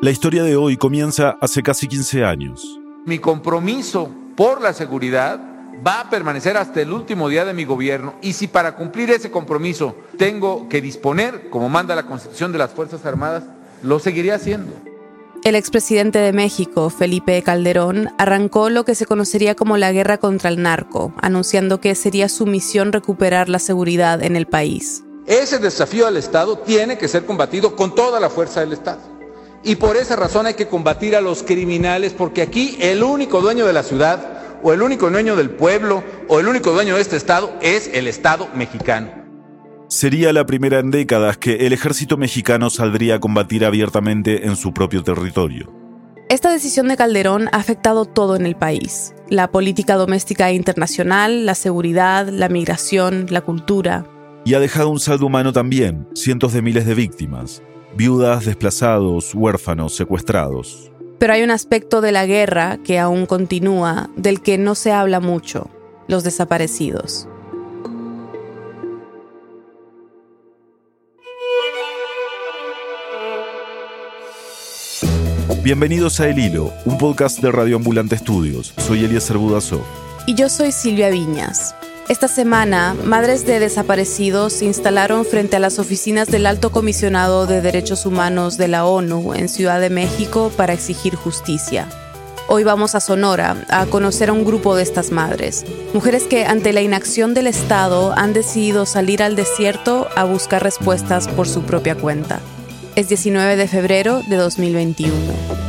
La historia de hoy comienza hace casi 15 años. Mi compromiso por la seguridad va a permanecer hasta el último día de mi gobierno y si para cumplir ese compromiso tengo que disponer, como manda la Constitución de las Fuerzas Armadas, lo seguiré haciendo. El expresidente de México, Felipe Calderón, arrancó lo que se conocería como la guerra contra el narco, anunciando que sería su misión recuperar la seguridad en el país. Ese desafío al Estado tiene que ser combatido con toda la fuerza del Estado. Y por esa razón hay que combatir a los criminales, porque aquí el único dueño de la ciudad, o el único dueño del pueblo, o el único dueño de este Estado es el Estado mexicano. Sería la primera en décadas que el ejército mexicano saldría a combatir abiertamente en su propio territorio. Esta decisión de Calderón ha afectado todo en el país. La política doméstica e internacional, la seguridad, la migración, la cultura. Y ha dejado un saldo humano también, cientos de miles de víctimas, viudas, desplazados, huérfanos, secuestrados. Pero hay un aspecto de la guerra que aún continúa, del que no se habla mucho, los desaparecidos. Bienvenidos a El Hilo, un podcast de Radio Ambulante Estudios. Soy Eliezer Budasov. Y yo soy Silvia Viñas. Esta semana, madres de desaparecidos se instalaron frente a las oficinas del Alto Comisionado de Derechos Humanos de la ONU en Ciudad de México para exigir justicia. Hoy vamos a Sonora a conocer a un grupo de estas madres, mujeres que ante la inacción del Estado han decidido salir al desierto a buscar respuestas por su propia cuenta. Es 19 de febrero de 2021.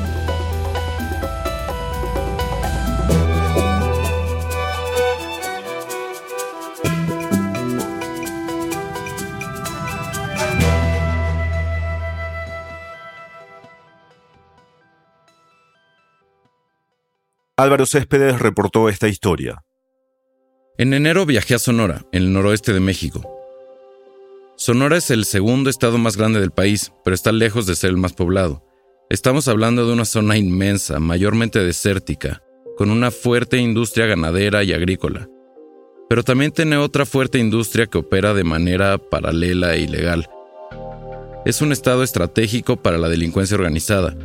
Álvaro Céspedes reportó esta historia. En enero viajé a Sonora, en el noroeste de México. Sonora es el segundo estado más grande del país, pero está lejos de ser el más poblado. Estamos hablando de una zona inmensa, mayormente desértica, con una fuerte industria ganadera y agrícola. Pero también tiene otra fuerte industria que opera de manera paralela e ilegal. Es un estado estratégico para la delincuencia organizada.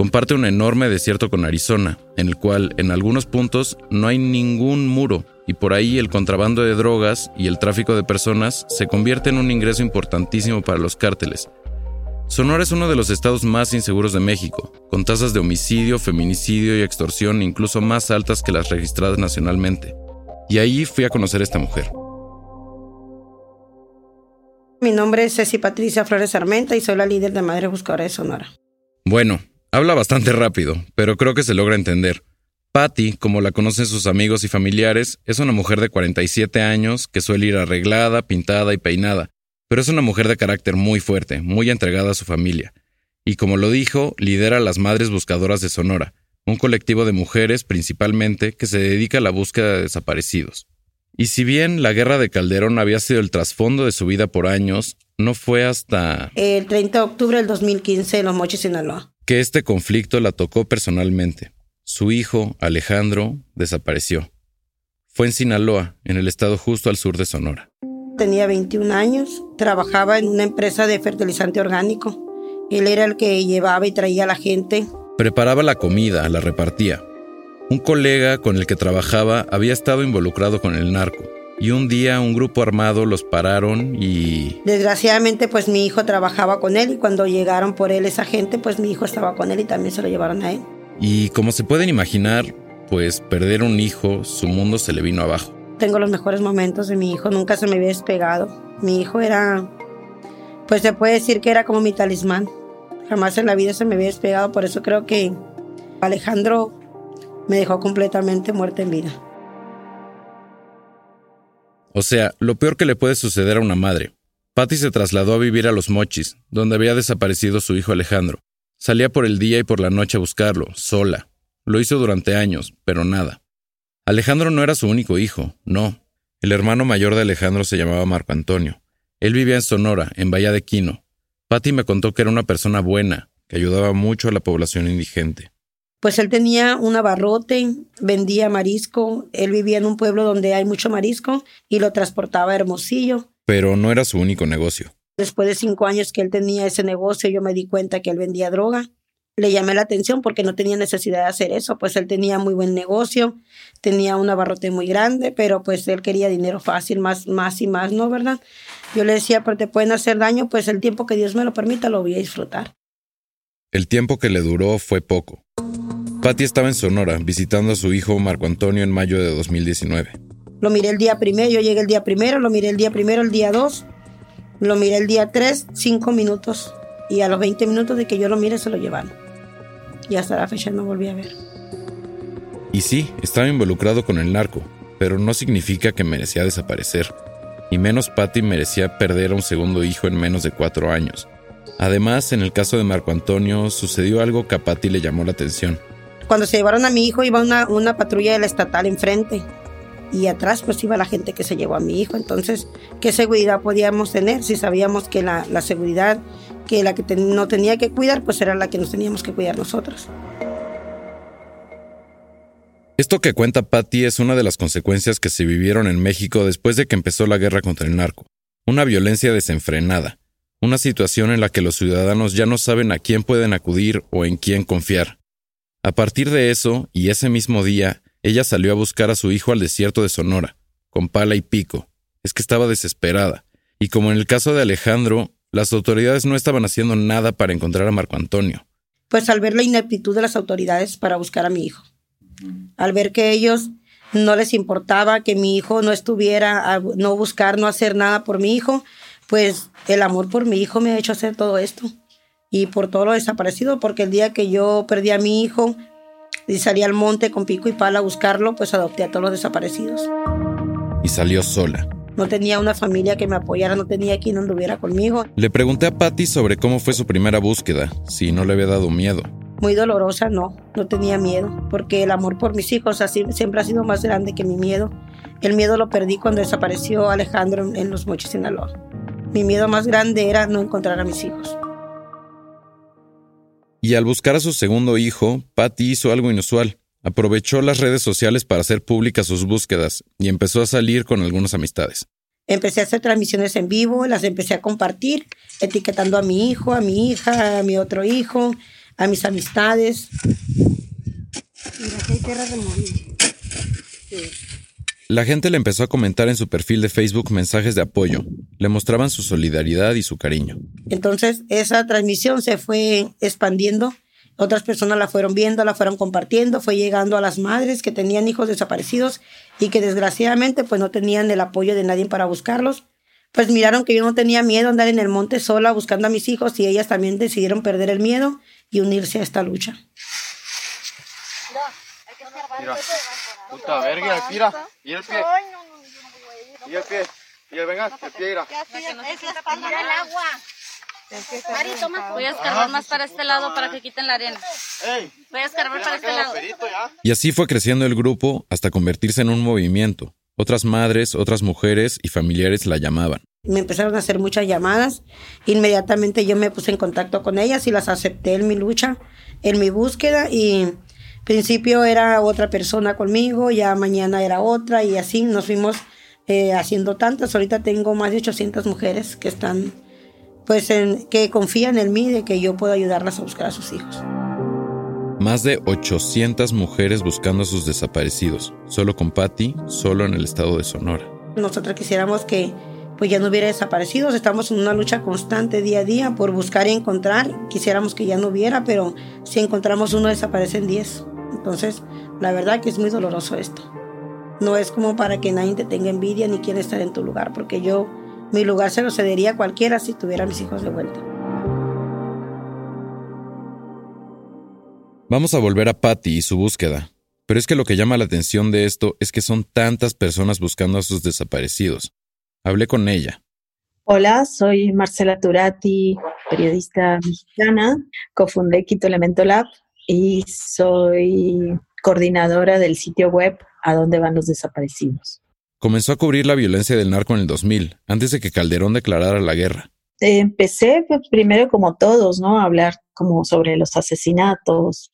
Comparte un enorme desierto con Arizona, en el cual en algunos puntos no hay ningún muro y por ahí el contrabando de drogas y el tráfico de personas se convierte en un ingreso importantísimo para los cárteles. Sonora es uno de los estados más inseguros de México, con tasas de homicidio, feminicidio y extorsión incluso más altas que las registradas nacionalmente. Y ahí fui a conocer a esta mujer. Mi nombre es Ceci Patricia Flores Armenta y soy la líder de Madre Buscadora de Sonora. Bueno, habla bastante rápido, pero creo que se logra entender. Patty, como la conocen sus amigos y familiares, es una mujer de 47 años que suele ir arreglada, pintada y peinada, pero es una mujer de carácter muy fuerte, muy entregada a su familia. Y como lo dijo, lidera a las Madres Buscadoras de Sonora, un colectivo de mujeres principalmente que se dedica a la búsqueda de desaparecidos. Y si bien la guerra de Calderón había sido el trasfondo de su vida por años, no fue hasta... El 30 de octubre del 2015 en Los Mochis, Sinaloa. Que este conflicto la tocó personalmente. Su hijo, Alejandro, desapareció. Fue en Sinaloa, en el estado justo al sur de Sonora. Tenía 21 años, trabajaba en una empresa de fertilizante orgánico. Él era el que llevaba y traía a la gente. Preparaba la comida, la repartía. Un colega con el que trabajaba había estado involucrado con el narco y un día un grupo armado los pararon y... Desgraciadamente pues mi hijo trabajaba con él y cuando llegaron por él esa gente pues mi hijo estaba con él y también se lo llevaron a él. Y como se pueden imaginar, pues perder un hijo, su mundo se le vino abajo. Tengo los mejores momentos de mi hijo, nunca se me había despegado. Mi hijo era, pues se puede decir que era como mi talismán. Jamás en la vida se me había despegado, por eso creo que Alejandro me dejó completamente muerta en vida. O sea, lo peor que le puede suceder a una madre. Patty se trasladó a vivir a Los Mochis, donde había desaparecido su hijo Alejandro. Salía por el día y por la noche a buscarlo, sola. Lo hizo durante años, pero nada. Alejandro no era su único hijo, no. El hermano mayor de Alejandro se llamaba Marco Antonio. Él vivía en Sonora, en Bahía de Quino. Patty me contó que era una persona buena, que ayudaba mucho a la población indigente. Pues él tenía un abarrote, vendía marisco, él vivía en un pueblo donde hay mucho marisco y lo transportaba a Hermosillo. Pero no era su único negocio. Después de cinco años que él tenía ese negocio, yo me di cuenta que él vendía droga. le llamé la atención porque no tenía necesidad de hacer eso, pues él tenía muy buen negocio, tenía un abarrote muy grande, pero pues él quería dinero fácil, más, más y más, ¿no? ¿Verdad? Yo le decía, pero te pueden hacer daño, pues el tiempo que Dios me lo permita lo voy a disfrutar. El tiempo que le duró fue poco. Patty estaba en Sonora visitando a su hijo Marco Antonio en mayo de 2019. Lo miré el día primero, yo llegué el día primero, lo miré el día primero, el día dos, lo miré el día tres, cinco minutos. Y a los 20 minutos de que yo lo mire se lo llevaron. Y hasta la fecha no volví a ver. Y sí, estaba involucrado con el narco, pero no significa que merecía desaparecer. Y menos Patty merecía perder a un segundo hijo en menos de cuatro años. Además, en el caso de Marco Antonio, sucedió algo que a Patty le llamó la atención. Cuando se llevaron a mi hijo iba una, una patrulla de la estatal enfrente y atrás pues iba la gente que se llevó a mi hijo. Entonces, ¿qué seguridad podíamos tener si sabíamos que la, la seguridad que la que no tenía que cuidar pues era la que nos teníamos que cuidar nosotros? Esto que cuenta Patty es una de las consecuencias que se vivieron en México después de que empezó la guerra contra el narco. Una violencia desenfrenada, una situación en la que los ciudadanos ya no saben a quién pueden acudir o en quién confiar. A partir de eso, y ese mismo día, ella salió a buscar a su hijo al desierto de Sonora, con pala y pico. Es que estaba desesperada. Y como en el caso de Alejandro, las autoridades no estaban haciendo nada para encontrar a Marco Antonio. Pues al ver la ineptitud de las autoridades para buscar a mi hijo. Al ver que ellos no les importaba que mi hijo no estuviera, a no buscar, no hacer nada por mi hijo, pues el amor por mi hijo me ha hecho hacer todo esto y por todo lo desaparecido, porque el día que yo perdí a mi hijo y salí al monte con pico y pala a buscarlo, pues adopté a todos los desaparecidos. Y salió sola. No tenía una familia que me apoyara, no tenía quien anduviera conmigo. Le pregunté a Patty sobre cómo fue su primera búsqueda, si no le había dado miedo. Muy dolorosa, no, no tenía miedo, porque el amor por mis hijos así, siempre ha sido más grande que mi miedo. El miedo lo perdí cuando desapareció Alejandro en, en Los Mochis, Sinaloa. Mi miedo más grande era no encontrar a mis hijos. Y al buscar a su segundo hijo, Patty hizo algo inusual. Aprovechó las redes sociales para hacer públicas sus búsquedas y empezó a salir con algunas amistades. Empecé a hacer transmisiones en vivo, las empecé a compartir, etiquetando a mi hijo, a mi hija, a mi otro hijo, a mis amistades. Mira, aquí hay tierra removida. Sí. La gente le empezó a comentar en su perfil de Facebook mensajes de apoyo. Le mostraban su solidaridad y su cariño. Entonces, esa transmisión se fue expandiendo. Otras personas la fueron viendo, la fueron compartiendo, fue llegando a las madres que tenían hijos desaparecidos y que desgraciadamente pues no tenían el apoyo de nadie para buscarlos. Pues miraron que yo no tenía miedo a andar en el monte sola buscando a mis hijos y ellas también decidieron perder el miedo y unirse a esta lucha. Mira, puta verga, mira, y el pie. Y el pie, y el venga, el pie, mira. Es la espalda del agua. Mari, toma. Voy a escarbar más para este lado para que quiten la arena. Voy a escarbar para este lado. Y así fue creciendo el grupo hasta convertirse en un movimiento. Otras madres, otras mujeres y familiares la llamaban. Me empezaron a hacer muchas llamadas. Inmediatamente yo me puse en contacto con ellas y las acepté en mi lucha, en mi búsqueda y principio era otra persona conmigo, ya mañana era otra y así nos fuimos eh, haciendo tantas. Ahorita tengo más de 800 mujeres que están, pues, en, que confían en mí de que yo puedo ayudarlas a buscar a sus hijos. Más de 800 mujeres buscando a sus desaparecidos, solo con Patty, solo en el estado de Sonora. Nosotros quisiéramos que pues ya no hubiera desaparecidos. Estamos en una lucha constante día a día por buscar y encontrar. Quisiéramos que ya no hubiera, pero si encontramos uno desaparecen 10. Entonces, la verdad que es muy doloroso esto. No es como para que nadie te tenga envidia ni quiera estar en tu lugar, porque yo mi lugar se lo cedería a cualquiera si tuviera a mis hijos de vuelta. Vamos a volver a Patty y su búsqueda. Pero es que lo que llama la atención de esto es que son tantas personas buscando a sus desaparecidos. Hablé con ella. Hola, soy Marcela Turati, periodista mexicana, cofundé Quito Elemento Lab y soy coordinadora del sitio web A dónde van los desaparecidos. Comenzó a cubrir la violencia del narco en el 2000, antes de que Calderón declarara la guerra. Empecé pues, primero como todos, ¿no? A hablar como sobre los asesinatos,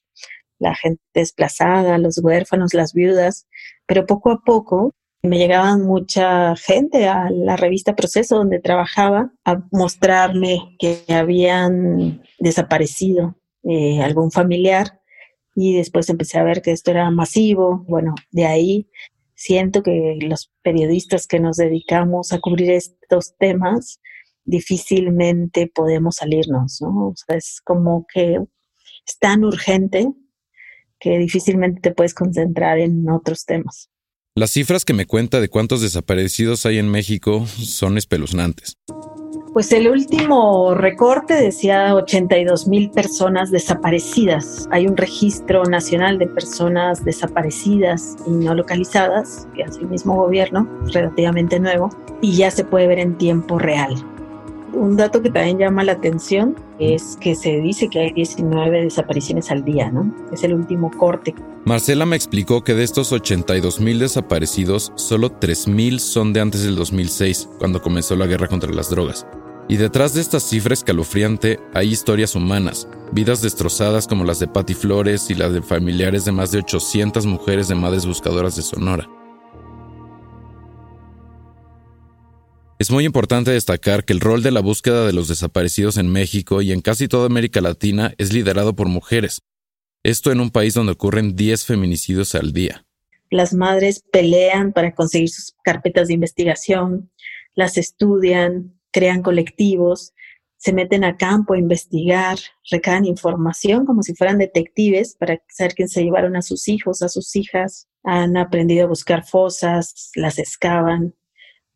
la gente desplazada, los huérfanos, las viudas, pero poco a poco me llegaban mucha gente a la revista Proceso donde trabajaba a mostrarme que habían desaparecido eh, algún familiar y después empecé a ver que esto era masivo. Bueno, de ahí siento que los periodistas que nos dedicamos a cubrir estos temas difícilmente podemos salirnos, ¿no? O sea, es como que es tan urgente que difícilmente te puedes concentrar en otros temas. Las cifras que me cuenta de cuántos desaparecidos hay en México son espeluznantes. Pues el último recorte decía 82 mil personas desaparecidas. Hay un registro nacional de personas desaparecidas y no localizadas, que hace el mismo gobierno, relativamente nuevo, y ya se puede ver en tiempo real. Un dato que también llama la atención es que se dice que hay 19 desapariciones al día, ¿no? Es el último corte. Marcela me explicó que de estos 82 mil desaparecidos, solo 3 mil son de antes del 2006, cuando comenzó la guerra contra las drogas. Y detrás de esta cifra escalofriante hay historias humanas, vidas destrozadas como las de Patti Flores y las de familiares de más de 800 mujeres de madres buscadoras de Sonora. Es muy importante destacar que el rol de la búsqueda de los desaparecidos en México y en casi toda América Latina es liderado por mujeres. Esto en un país donde ocurren 10 feminicidios al día. Las madres pelean para conseguir sus carpetas de investigación, las estudian, crean colectivos, se meten a campo a investigar, recaban información como si fueran detectives para saber quién se llevaron a sus hijos, a sus hijas. Han aprendido a buscar fosas, las excavan,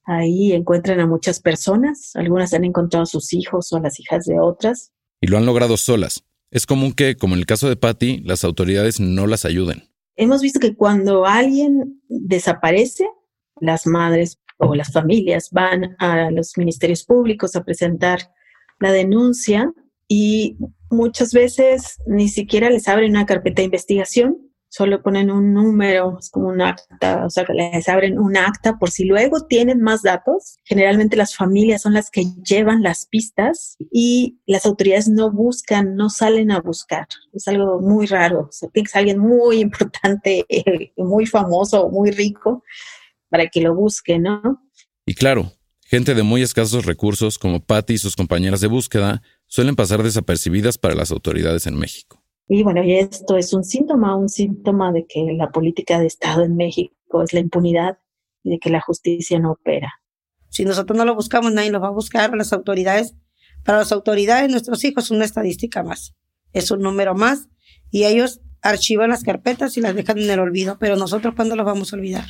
Ahí encuentran a muchas personas, algunas han encontrado a sus hijos o a las hijas de otras. Y lo han logrado solas. Es común que, como en el caso de Patty, las autoridades no las ayuden. Hemos visto que cuando alguien desaparece, las madres o las familias van a los ministerios públicos a presentar la denuncia y muchas veces ni siquiera les abren una carpeta de investigación, solo ponen un número, es como un acta, o sea, les abren un acta por si luego tienen más datos. Generalmente las familias son las que llevan las pistas y las autoridades no buscan, no salen a buscar. Es algo muy raro. O sea, tiene que alguien muy importante, muy famoso, muy rico para que lo busque, ¿no? Y claro, gente de muy escasos recursos como Patty y sus compañeras de búsqueda suelen pasar desapercibidas para las autoridades en México. Y bueno, y esto es un síntoma, un síntoma de que la política de Estado en México es la impunidad y de que la justicia no opera. Si nosotros no lo buscamos, nadie lo va a buscar. Las autoridades, para las autoridades, nuestros hijos son una estadística más, es un número más y ellos archivan las carpetas y las dejan en el olvido. Pero nosotros, ¿cuándo los vamos a olvidar?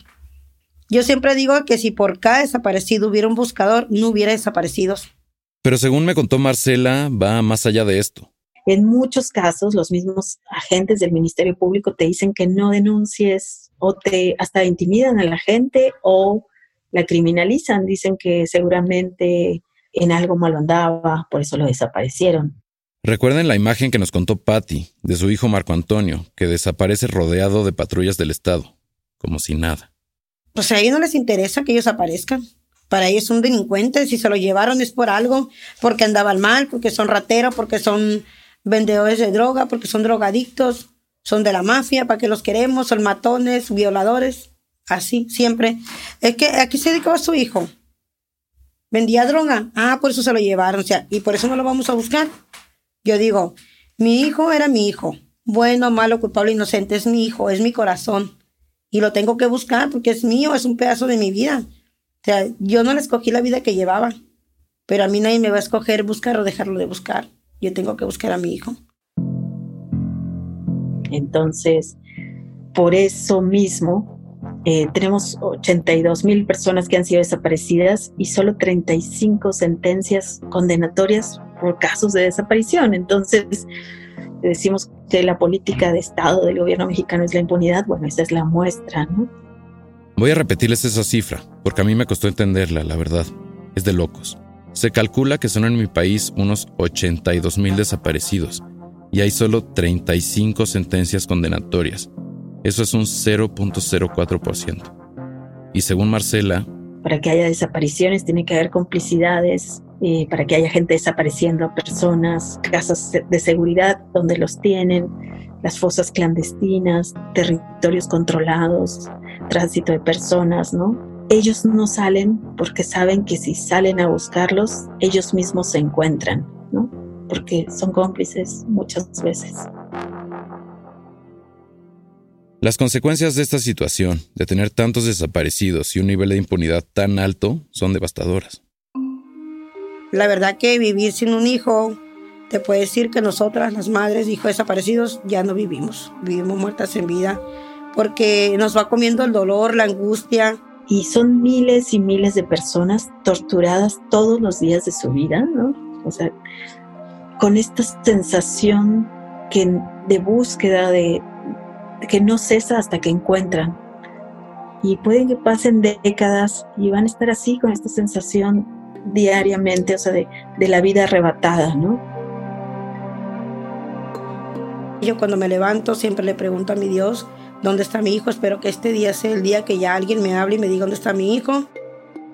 Yo siempre digo que si por cada desaparecido hubiera un buscador, no hubiera desaparecidos. Pero según me contó Marcela, va más allá de esto. En muchos casos, los mismos agentes del Ministerio Público te dicen que no denuncies o te hasta intimidan a la gente o la criminalizan. Dicen que seguramente en algo malo andaba, por eso lo desaparecieron. Recuerden la imagen que nos contó Patty de su hijo Marco Antonio, que desaparece rodeado de patrullas del Estado, como si nada. Pues a ellos no les interesa que ellos aparezcan. Para ellos son delincuentes, si se lo llevaron es por algo, porque andaban mal, porque son rateros, porque son vendedores de droga porque son drogadictos, son de la mafia, ¿para qué los queremos? Son matones, violadores, así, siempre. Es que aquí se dedicaba su hijo. Vendía droga. Ah, por eso se lo llevaron. O sea, y por eso no lo vamos a buscar. Yo digo, mi hijo era mi hijo. Bueno, malo, culpable, inocente, es mi hijo, es mi corazón. Y lo tengo que buscar porque es mío, es un pedazo de mi vida. O sea, yo no le escogí la vida que llevaba. Pero a mí nadie me va a escoger buscar o dejarlo de buscar yo tengo que buscar a mi hijo. Entonces, por eso mismo, eh, tenemos 82 mil personas que han sido desaparecidas y solo 35 sentencias condenatorias por casos de desaparición. Entonces, decimos que la política de Estado del gobierno mexicano es la impunidad. Bueno, esa es la muestra, ¿no? Voy a repetirles esa cifra, porque a mí me costó entenderla, la verdad. Es de locos. Se calcula que son en mi país unos 82 mil desaparecidos y hay solo 35 sentencias condenatorias. Eso es un 0.04%. Y según Marcela, para que haya desapariciones tiene que haber complicidades, eh, para que haya gente desapareciendo personas, casas de seguridad donde los tienen, las fosas clandestinas, territorios controlados, tránsito de personas, ¿no? ellos no salen porque saben que si salen a buscarlos, ellos mismos se encuentran, ¿no? porque son cómplices muchas veces. Las consecuencias de esta situación, de tener tantos desaparecidos y un nivel de impunidad tan alto, son devastadoras. La verdad que vivir sin un hijo, te puede decir que nosotras, las madres hijos desaparecidos, ya no vivimos. Vivimos muertas en vida porque nos va comiendo el dolor, la angustia. Y son miles y miles de personas torturadas todos los días de su vida, ¿no? O sea, con esta sensación que, de búsqueda, de, que no cesa hasta que encuentran. Y pueden que pasen décadas y van a estar así con esta sensación diariamente, o sea, de, de la vida arrebatada, ¿no? Yo cuando me levanto siempre le pregunto a mi Dios, ¿dónde está mi hijo? Espero que este día sea el día que ya alguien me hable y me diga dónde está mi hijo.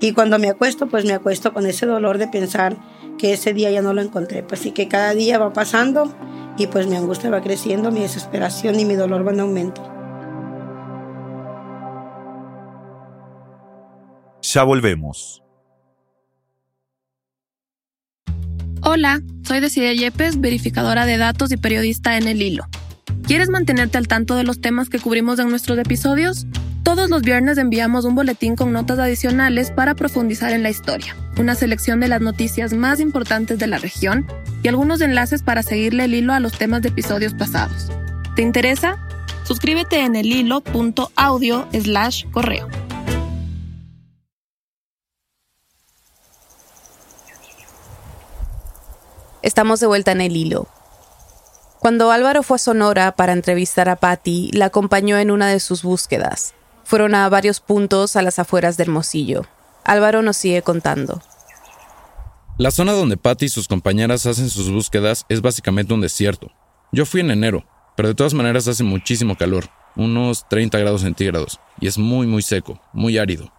Y cuando me acuesto, pues me acuesto con ese dolor de pensar que ese día ya no lo encontré. Pues sí que cada día va pasando y pues mi angustia va creciendo, mi desesperación y mi dolor van en aumento. Ya volvemos. Hola, soy Decide Yepes, verificadora de datos y periodista en El Hilo. ¿Quieres mantenerte al tanto de los temas que cubrimos en nuestros episodios? Todos los viernes enviamos un boletín con notas adicionales para profundizar en la historia, una selección de las noticias más importantes de la región y algunos enlaces para seguirle el hilo a los temas de episodios pasados. ¿Te interesa? Suscríbete en el hilo.audio slash correo. Estamos de vuelta en el hilo. Cuando Álvaro fue a Sonora para entrevistar a Patty, la acompañó en una de sus búsquedas. Fueron a varios puntos a las afueras de Hermosillo. Álvaro nos sigue contando. La zona donde Patty y sus compañeras hacen sus búsquedas es básicamente un desierto. Yo fui en enero, pero de todas maneras hace muchísimo calor, unos 30 grados centígrados, y es muy muy seco, muy árido.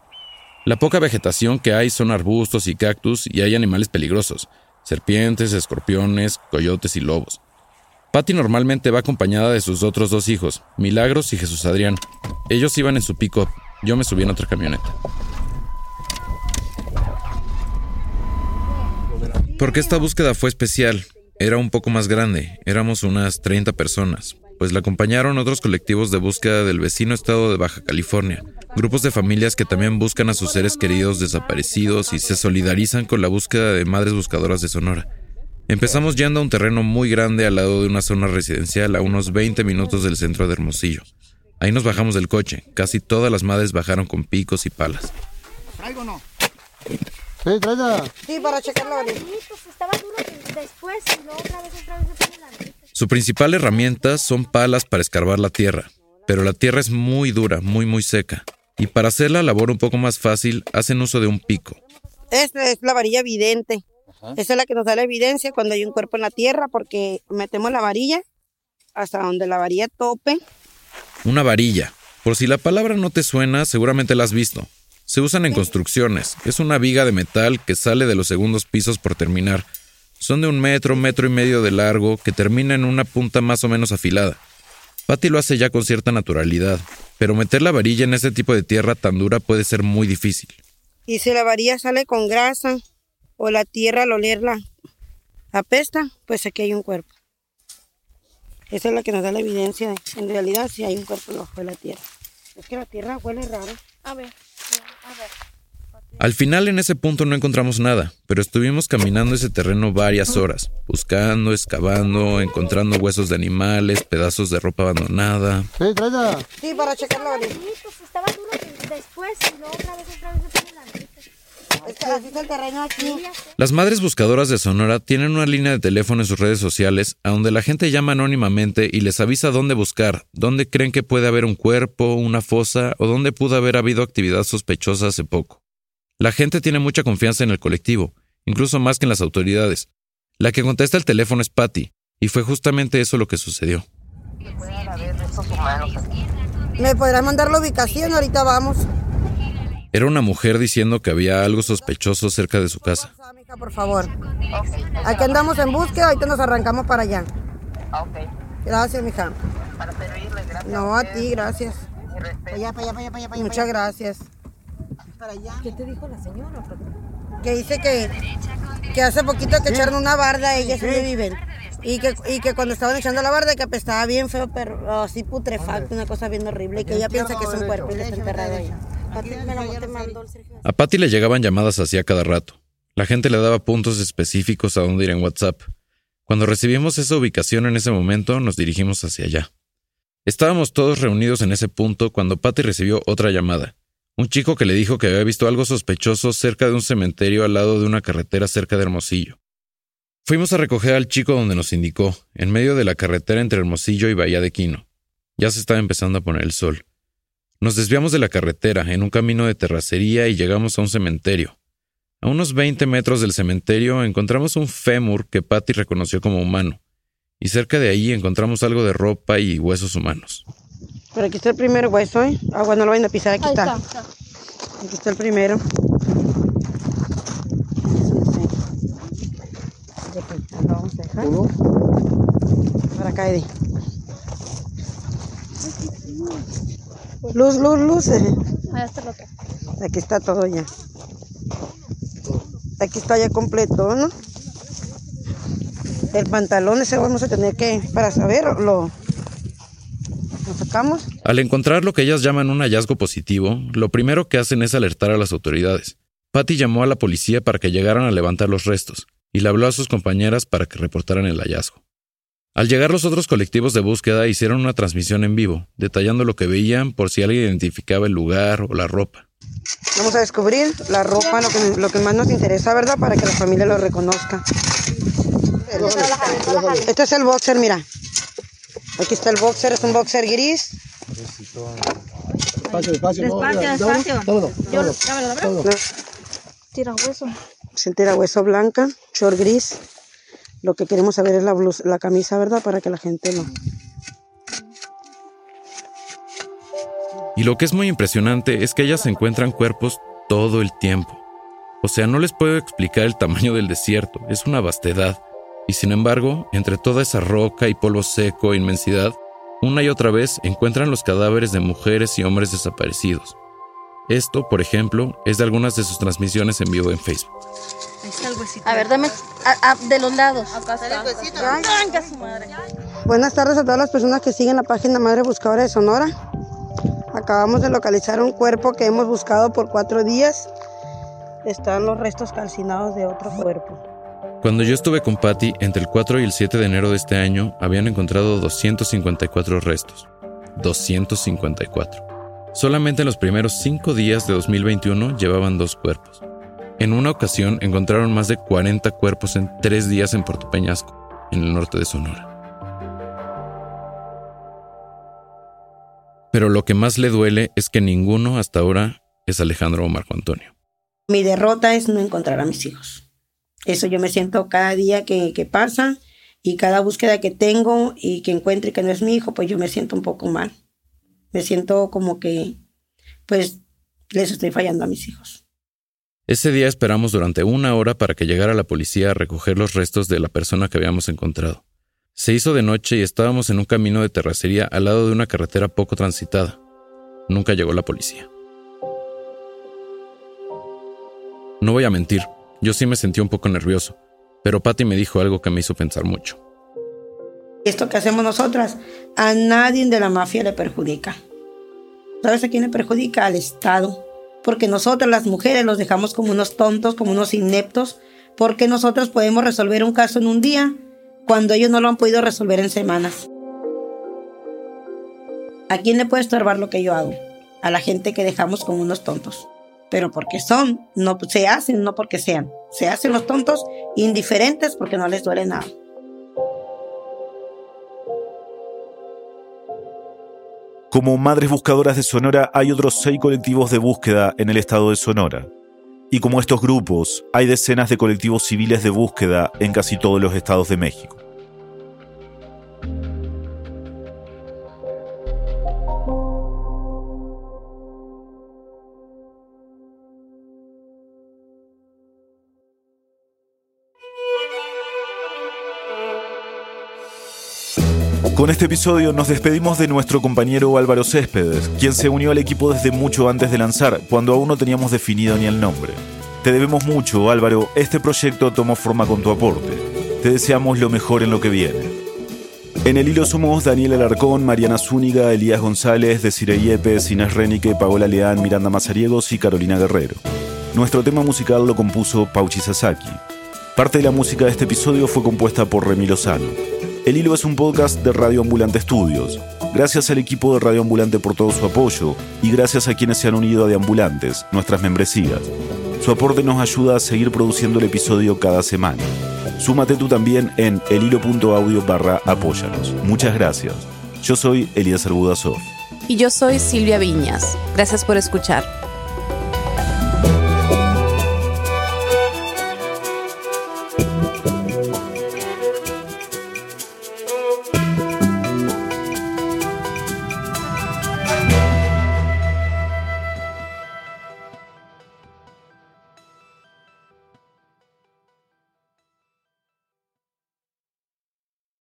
La poca vegetación que hay son arbustos y cactus y hay animales peligrosos, serpientes, escorpiones, coyotes y lobos. Patty normalmente va acompañada de sus otros dos hijos, Milagros y Jesús Adrián. Ellos iban en su pick-up, yo me subí en otra camioneta. Porque esta búsqueda fue especial, era un poco más grande, éramos unas 30 personas, pues la acompañaron otros colectivos de búsqueda del vecino estado de Baja California, grupos de familias que también buscan a sus seres queridos desaparecidos y se solidarizan con la búsqueda de madres buscadoras de Sonora. Empezamos yendo a un terreno muy grande al lado de una zona residencial a unos 20 minutos del centro de Hermosillo. Ahí nos bajamos del coche. Casi todas las madres bajaron con picos y palas. ¿Traigo no? Sí, Sí, para checarlo. estaba duro después y otra vez, otra vez Su principal herramienta son palas para escarbar la tierra, pero la tierra es muy dura, muy muy seca. Y para hacer la labor un poco más fácil, hacen uso de un pico. Esta es la varilla vidente. Esa es la que nos da la evidencia cuando hay un cuerpo en la tierra, porque metemos la varilla hasta donde la varilla tope. Una varilla. Por si la palabra no te suena, seguramente la has visto. Se usan en construcciones. Es una viga de metal que sale de los segundos pisos por terminar. Son de un metro, metro y medio de largo, que termina en una punta más o menos afilada. Patty lo hace ya con cierta naturalidad, pero meter la varilla en ese tipo de tierra tan dura puede ser muy difícil. Y si la varilla sale con grasa, o la tierra al olerla apesta, pues aquí hay un cuerpo. Esa es la que nos da la evidencia. En realidad sí hay un cuerpo debajo de la tierra. Es que la tierra huele raro. A ver, a ver. Al final en ese punto no encontramos nada, pero estuvimos caminando ese terreno varias horas, buscando, excavando, encontrando huesos de animales, pedazos de ropa abandonada. Sí, Sí, para checarlo. Estaba duro después y luego otra vez, otra vez las madres buscadoras de Sonora tienen una línea de teléfono en sus redes sociales a donde la gente llama anónimamente y les avisa dónde buscar, dónde creen que puede haber un cuerpo, una fosa o dónde pudo haber habido actividad sospechosa hace poco. La gente tiene mucha confianza en el colectivo, incluso más que en las autoridades. La que contesta el teléfono es Patty, y fue justamente eso lo que sucedió. ¿Me podrás mandar la ubicación? Ahorita vamos. Era una mujer diciendo que había algo sospechoso cerca de su casa. Por favor. Aquí andamos en búsqueda, ahorita nos arrancamos para allá. Gracias, mija. No, a ti, gracias. Muchas gracias. ¿Qué te dijo la señora? Que dice que, Que hace poquito que echaron una barda, ellas donde viven. Y que, y que cuando estaban echando la barda, que apestaba bien feo, pero así putrefacto, una cosa bien horrible. Y que ella piensa que es un cuerpo y está enterrado ahí. A Patty le llegaban llamadas así a cada rato. La gente le daba puntos específicos a dónde ir en WhatsApp. Cuando recibimos esa ubicación en ese momento, nos dirigimos hacia allá. Estábamos todos reunidos en ese punto cuando Patty recibió otra llamada. Un chico que le dijo que había visto algo sospechoso cerca de un cementerio al lado de una carretera cerca de Hermosillo. Fuimos a recoger al chico donde nos indicó, en medio de la carretera entre Hermosillo y Bahía de Quino. Ya se estaba empezando a poner el sol. Nos desviamos de la carretera en un camino de terracería y llegamos a un cementerio. A unos 20 metros del cementerio encontramos un fémur que Patty reconoció como humano y cerca de ahí encontramos algo de ropa y huesos humanos. Pero aquí está el primer hueso, ¿eh? Ah, bueno, no lo vayan a pisar, aquí está. Aquí está el primero. vamos a dejar. Para acá, Eddie. Luz, luz, luz. Eh. está el otro. Aquí está todo ya. Aquí está ya completo, ¿no? El pantalón ese vamos a tener que, para saber, lo, sacamos. Al encontrar lo que ellas llaman un hallazgo positivo, lo primero que hacen es alertar a las autoridades. Patty llamó a la policía para que llegaran a levantar los restos y le habló a sus compañeras para que reportaran el hallazgo. Al llegar los otros colectivos de búsqueda hicieron una transmisión en vivo, detallando lo que veían por si alguien identificaba el lugar o la ropa. Vamos a descubrir la ropa, lo que, lo que más nos interesa, ¿verdad? Para que la familia lo reconozca. Este es el boxer, mira. Aquí está el boxer, es un boxer gris. Despacio, despacio. Despacio, despacio. Tira hueso. Se tira hueso blanca, short gris. Lo que queremos saber es la blusa, la camisa, ¿verdad? Para que la gente lo... Y lo que es muy impresionante es que ellas encuentran cuerpos todo el tiempo. O sea, no les puedo explicar el tamaño del desierto, es una vastedad. Y sin embargo, entre toda esa roca y polvo seco e inmensidad, una y otra vez encuentran los cadáveres de mujeres y hombres desaparecidos. Esto, por ejemplo, es de algunas de sus transmisiones en vivo en Facebook. Ahí está el huesito. A ver, dame de los lados. Acá está el huesito. Buenas tardes a todas las personas que siguen la página Madre Buscadora de Sonora. Acabamos de localizar un cuerpo que hemos buscado por cuatro días. Están los restos calcinados de otro cuerpo. Cuando yo estuve con Patty, entre el 4 y el 7 de enero de este año, habían encontrado 254 restos. 254. Solamente en los primeros cinco días de 2021 llevaban dos cuerpos. En una ocasión encontraron más de 40 cuerpos en tres días en Puerto Peñasco, en el norte de Sonora. Pero lo que más le duele es que ninguno hasta ahora es Alejandro o Marco Antonio. Mi derrota es no encontrar a mis hijos. Eso yo me siento cada día que, que pasa y cada búsqueda que tengo y que encuentre que no es mi hijo, pues yo me siento un poco mal. Me siento como que, pues, les estoy fallando a mis hijos. Ese día esperamos durante una hora para que llegara la policía a recoger los restos de la persona que habíamos encontrado. Se hizo de noche y estábamos en un camino de terracería al lado de una carretera poco transitada. Nunca llegó la policía. No voy a mentir, yo sí me sentí un poco nervioso, pero Patty me dijo algo que me hizo pensar mucho. Esto que hacemos nosotras a nadie de la mafia le perjudica. ¿Sabes a quién le perjudica? Al Estado. Porque nosotras las mujeres los dejamos como unos tontos, como unos ineptos, porque nosotros podemos resolver un caso en un día cuando ellos no lo han podido resolver en semanas. ¿A quién le puede estorbar lo que yo hago? A la gente que dejamos como unos tontos pero porque son, no se hacen, no porque sean. Se hacen los tontos indiferentes porque no les duele nada. Como Madres Buscadoras de Sonora hay otros seis colectivos de búsqueda en el estado de Sonora. Y como estos grupos, hay decenas de colectivos civiles de búsqueda en casi todos los estados de México. Con este episodio nos despedimos de nuestro compañero Álvaro Céspedes, quien se unió al equipo desde mucho antes de lanzar, cuando aún no teníamos definido ni el nombre. Te debemos mucho, Álvaro. Este proyecto tomó forma con tu aporte. Te deseamos lo mejor en lo que viene. En el hilo somos Daniel Alarcón, Mariana Zúñiga, Elías González, Desiree Yepes, Inés Renique, Paola Leán, Miranda Mazariegos y Carolina Guerrero. Nuestro tema musical lo compuso Pauchi Sasaki. Parte de la música de este episodio fue compuesta por Remi Lozano. El Hilo es un podcast de Radio Ambulante Estudios. Gracias al equipo de Radio Ambulante por todo su apoyo y gracias a quienes se han unido a Deambulantes, nuestras membresías. Su aporte nos ayuda a seguir produciendo el episodio cada semana. Súmate tú también en elhilo.audio barra apóyanos. Muchas gracias. Yo soy Elías Budasov. Y yo soy Silvia Viñas. Gracias por escuchar.